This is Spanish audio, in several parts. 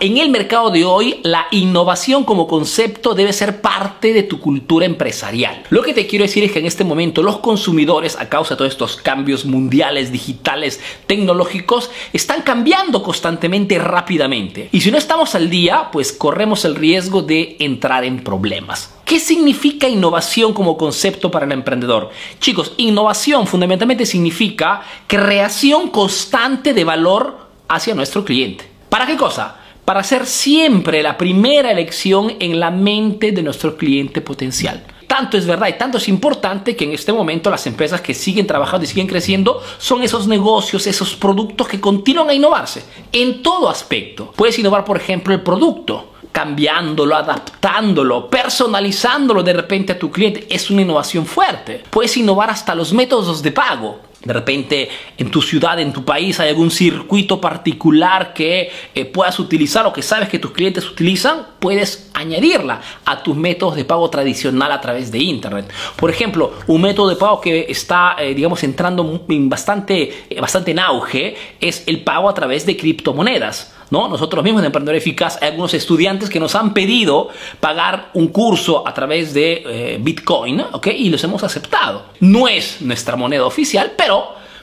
En el mercado de hoy, la innovación como concepto debe ser parte de tu cultura empresarial. Lo que te quiero decir es que en este momento los consumidores, a causa de todos estos cambios mundiales, digitales, tecnológicos, están cambiando constantemente rápidamente. Y si no estamos al día, pues corremos el riesgo de entrar en problemas. ¿Qué significa innovación como concepto para el emprendedor? Chicos, innovación fundamentalmente significa creación constante de valor hacia nuestro cliente. ¿Para qué cosa? Para ser siempre la primera elección en la mente de nuestro cliente potencial. Tanto es verdad y tanto es importante que en este momento las empresas que siguen trabajando y siguen creciendo son esos negocios, esos productos que continúan a innovarse en todo aspecto. Puedes innovar, por ejemplo, el producto cambiándolo, adaptándolo, personalizándolo de repente a tu cliente, es una innovación fuerte. Puedes innovar hasta los métodos de pago. De repente en tu ciudad, en tu país hay algún circuito particular que eh, puedas utilizar o que sabes que tus clientes utilizan, puedes añadirla a tus métodos de pago tradicional a través de Internet. Por ejemplo, un método de pago que está, eh, digamos, entrando en bastante, eh, bastante en auge es el pago a través de criptomonedas. ¿No? Nosotros mismos en Emprendedor Eficaz hay algunos estudiantes que nos han pedido pagar un curso a través de Bitcoin, ¿ok? Y los hemos aceptado. No es nuestra moneda oficial, pero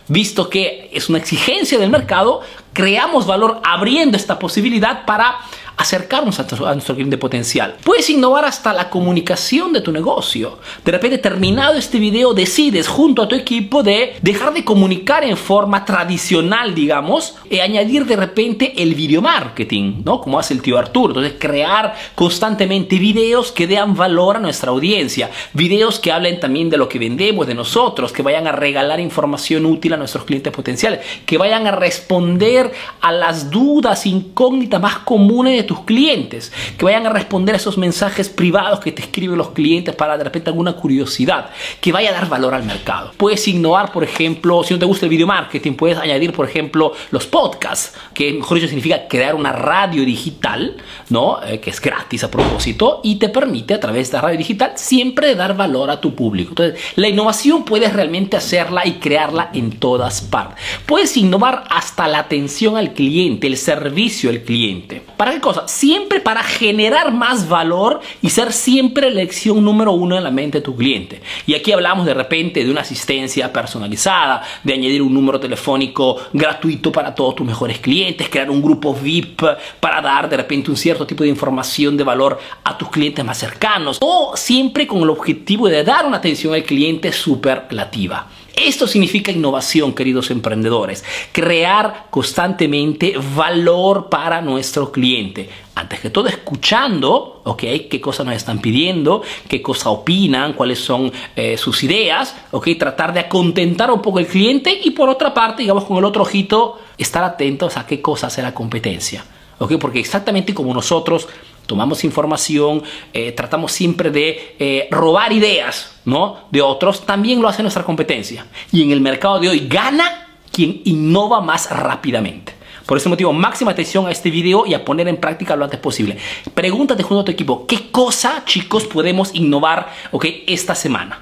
visto que es una exigencia del mercado, creamos valor abriendo esta posibilidad para acercarnos a, nuestro cliente potencial. Puedes innovar hasta la comunicación de tu negocio. De repente, terminado este video, decides junto a tu equipo de dejar de comunicar en forma tradicional, digamos, y añadir de repente el video marketing, ¿no? Como hace el tío Arturo. Entonces, crear constantemente videos que den valor a nuestra audiencia. Videos que hablen también de lo que vendemos, de nosotros, que vayan a regalar información útil a nuestros clientes potenciales, que vayan a responder a las dudas incógnitas más comunes de tus clientes, que vayan a responder a esos mensajes privados que te escriben los clientes para de repente alguna curiosidad, que vaya a dar valor al mercado. Puedes innovar, por ejemplo, si no te gusta el video marketing, puedes añadir, por ejemplo, los podcasts, que mejor dicho significa crear una radio digital, ¿no? Eh, que es gratis a propósito y te permite a través de la radio digital siempre dar valor a tu público. Entonces, la innovación puedes realmente hacerla y crearla en todas partes. Puedes innovar hasta la atención al cliente, el servicio al cliente. ¿Para qué cosa? Siempre para generar más valor y ser siempre la elección número uno en la mente de tu cliente. Y aquí hablamos de repente de una asistencia personalizada, de añadir un número telefónico gratuito para todos tus mejores clientes, crear un grupo VIP para dar de repente un cierto tipo de información de valor a tus clientes más cercanos, o siempre con el objetivo de dar una atención al cliente superlativa. Esto significa innovación, queridos emprendedores. Crear constantemente valor para nuestro cliente. Antes que todo, escuchando, ¿ok? ¿Qué cosas nos están pidiendo? ¿Qué cosas opinan? ¿Cuáles son eh, sus ideas? ¿Ok? Tratar de acontentar un poco el cliente y por otra parte, digamos, con el otro ojito, estar atentos a qué cosas hace la competencia. ¿Ok? Porque exactamente como nosotros tomamos información, eh, tratamos siempre de eh, robar ideas ¿no? de otros, también lo hace nuestra competencia. Y en el mercado de hoy gana quien innova más rápidamente. Por ese motivo, máxima atención a este video y a poner en práctica lo antes posible. Pregúntate junto a tu equipo, ¿qué cosa, chicos, podemos innovar okay, esta semana?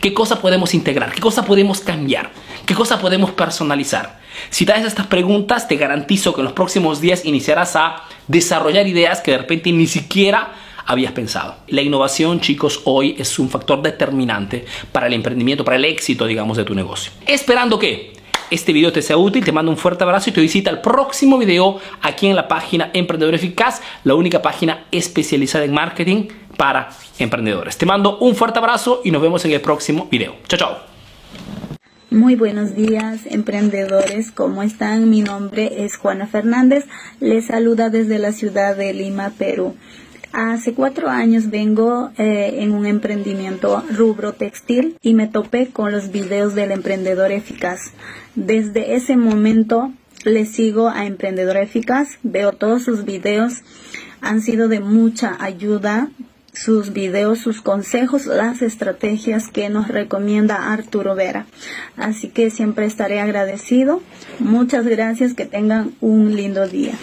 ¿Qué cosa podemos integrar? ¿Qué cosa podemos cambiar? ¿Qué cosa podemos personalizar? Si te haces estas preguntas, te garantizo que en los próximos días iniciarás a desarrollar ideas que de repente ni siquiera habías pensado. La innovación, chicos, hoy es un factor determinante para el emprendimiento, para el éxito, digamos, de tu negocio. Esperando que este video te sea útil, te mando un fuerte abrazo y te visita el próximo video aquí en la página Emprendedor Eficaz, la única página especializada en marketing para emprendedores. Te mando un fuerte abrazo y nos vemos en el próximo video. Chao, chao. Muy buenos días, emprendedores. ¿Cómo están? Mi nombre es Juana Fernández. Les saluda desde la ciudad de Lima, Perú. Hace cuatro años vengo eh, en un emprendimiento rubro textil y me topé con los videos del emprendedor eficaz. Desde ese momento le sigo a Emprendedor Eficaz, veo todos sus videos, han sido de mucha ayuda sus videos, sus consejos, las estrategias que nos recomienda Arturo Vera. Así que siempre estaré agradecido. Muchas gracias, que tengan un lindo día.